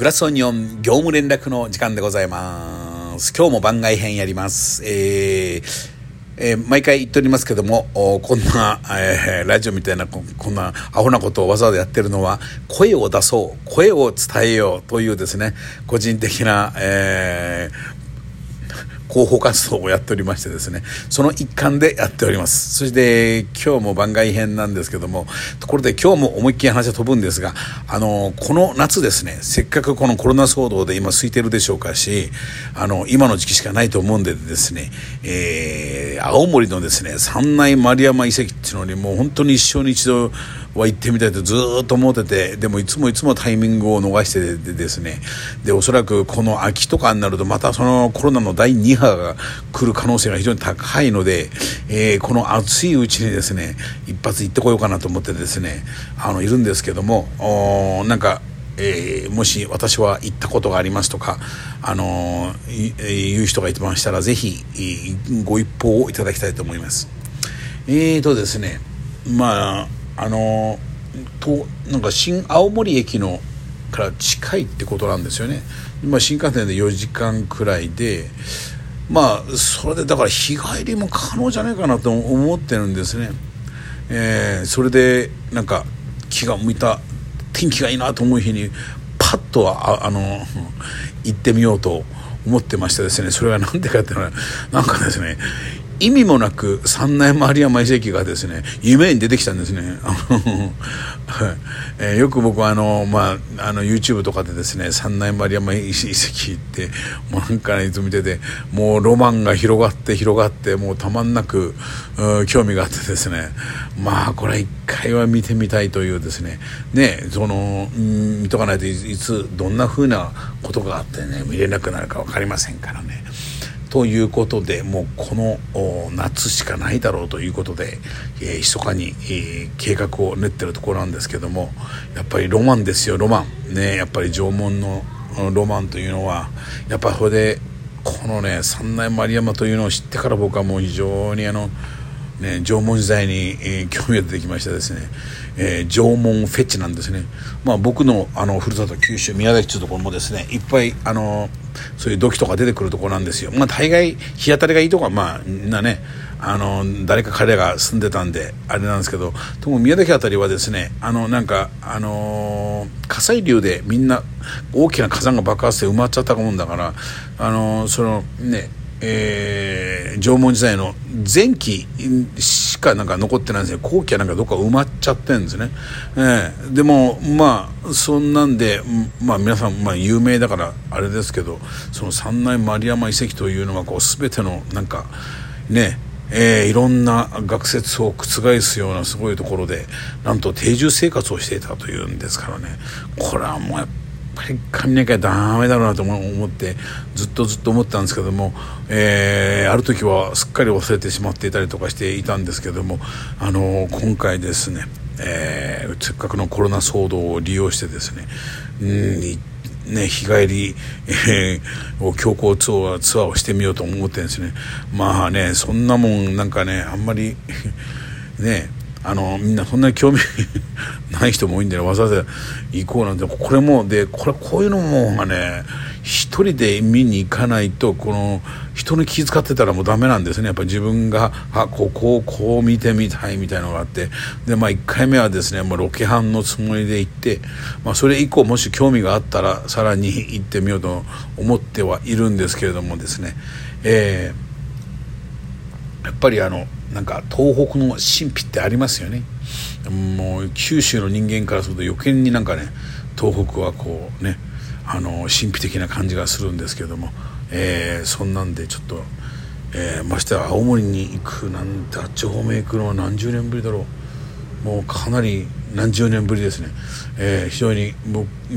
グラスオニオン業務連絡の時間でございます。今日も番外編やります。えーえー、毎回言っておりますけども、こんな、えー、ラジオみたいなこ、こんなアホなことをわざわざやってるのは、声を出そう、声を伝えようというですね、個人的な、えー、広報活動をやっておりましてですね、その一環でやっております。そして、今日も番外編なんですけども、ところで今日も思いっきり話は飛ぶんですが、あの、この夏ですね、せっかくこのコロナ騒動で今空いてるでしょうかし、あの、今の時期しかないと思うんでですね、えー、青森のですね、三内丸山遺跡っていうのにもう本当に一生に一度、は行ってみたいとずっと思っててでもいつもいつもタイミングを逃してでですねでおそらくこの秋とかになるとまたそのコロナの第2波が来る可能性が非常に高いので、えー、この暑いうちにですね一発行ってこようかなと思ってですねあのいるんですけどもなんかえー、もし私は行ったことがありますとか、あのー、言う人がいてましたら、ぜひ、ご一報をいただきたいと思います。えーとですね、まあ、あのとなんか新青森駅のから近いってことなんですよね。今新幹線で4時間くらいでまあそれでだから日帰りも可能じゃないかなと思ってるんですね、えー、それでなんか気が向いた天気がいいなと思う日にパッとああの行ってみようと思ってましてですね。それは何でかっていうのはなんかですね意味もなく三内丸山遺跡がですね夢に出てきたんですね。えー、よく僕はあの、まあ、あの YouTube とかでですね三内丸山遺跡ってもうなんか、ね、いつ見ててもうロマンが広がって広がってもうたまんなく興味があってですねまあこれ一回は見てみたいというですねねその見とかないといつどんなふうなことがあってね見れなくなるか分かりませんからね。ということでもうこの夏しかないだろうということで、えー、密かに、えー、計画を練ってるところなんですけどもやっぱりロマンですよロマン。ねやっぱり縄文のロマンというのはやっぱそれでこのね三内丸山というのを知ってから僕はもう非常にあのね、縄文時代に、えー、興味が出てきましてですね、えー、縄文フェチなんですね、まあ、僕のあのふるさと九州宮崎というところもですねいっぱいあのそういう土器とか出てくるところなんですよ、まあ、大概日当たりがいいとこはまあみんなねあの誰か彼が住んでたんであれなんですけどとも宮崎あたりはですねあのなんかあのー、火砕流でみんな大きな火山が爆発して埋まっちゃったもんだからあのー、そのねえー、縄文時代の前期しかなんか残ってないんですよ後期はなんかどっか埋まっちゃってるんですね、えー、でもまあそんなんでまあ皆さんまあ有名だからあれですけどその三内丸山遺跡というのはこう全てのなんかねえー、いろんな学説を覆すようなすごいところでなんと定住生活をしていたというんですからね。これはもうやっぱぱり髪の毛はダメだろうなと思ってずっとずっと思ったんですけども、えー、ある時はすっかり忘れてしまっていたりとかしていたんですけども、あのー、今回ですね、えー、せっかくのコロナ騒動を利用してですね、うんね、日帰り、えー、を強行ツアーツアーをしてみようと思ってんですねまあねそんなもんなんかねあんまりねあのみんなそんなに興味 ない人も多いんでわざわざ行こうなんて。これもでこれこういうのもがね一人で見に行かないとこの人に気遣ってたらもうダメなんですね。やっぱ自分があここをこう見てみたいみたいのがあって。でまあ1回目はですねもうロケハンのつもりで行って、まあ、それ以降もし興味があったらさらに行ってみようと思ってはいるんですけれどもですね。えー、やっぱりあのなんか東北の神秘ってありますよね。もう九州の人間からすると余計になんかね東北はこうねあの神秘的な感じがするんですけども、えー、そんなんでちょっと、えー、ましては青森に行くなんてあっち方面行くのは何十年ぶりだろう。もうかなり何十年ぶりですね、えー、非常に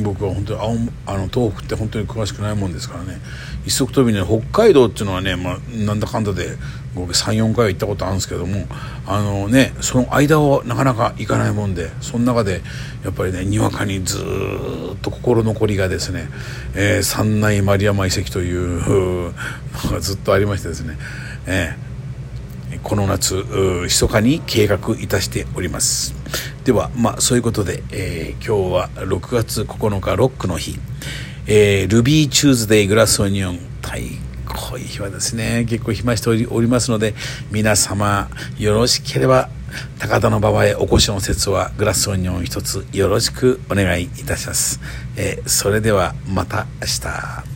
僕は本当にあの東北って本当に詳しくないもんですからね。一足飛びに北海道っていうのはね、まあ、なんだかんだで合計34回は行ったことあるんですけどもあのねその間をなかなか行かないもんでその中でやっぱりねにわかにずっと心残りがですね、えー、三内丸山遺跡というのが ずっとありましてですね、えーこの夏密かに計画いたしております。ではまあそういうことで、えー、今日は6月9日ロックの日えー、ルビーチューズデイグラスオニオン、太こうい日はですね、結構暇しておりますので、皆様、よろしければ、高田の馬場へお越しの説はグラスオニオン一つよろしくお願いいたします。えー、それではまた明日。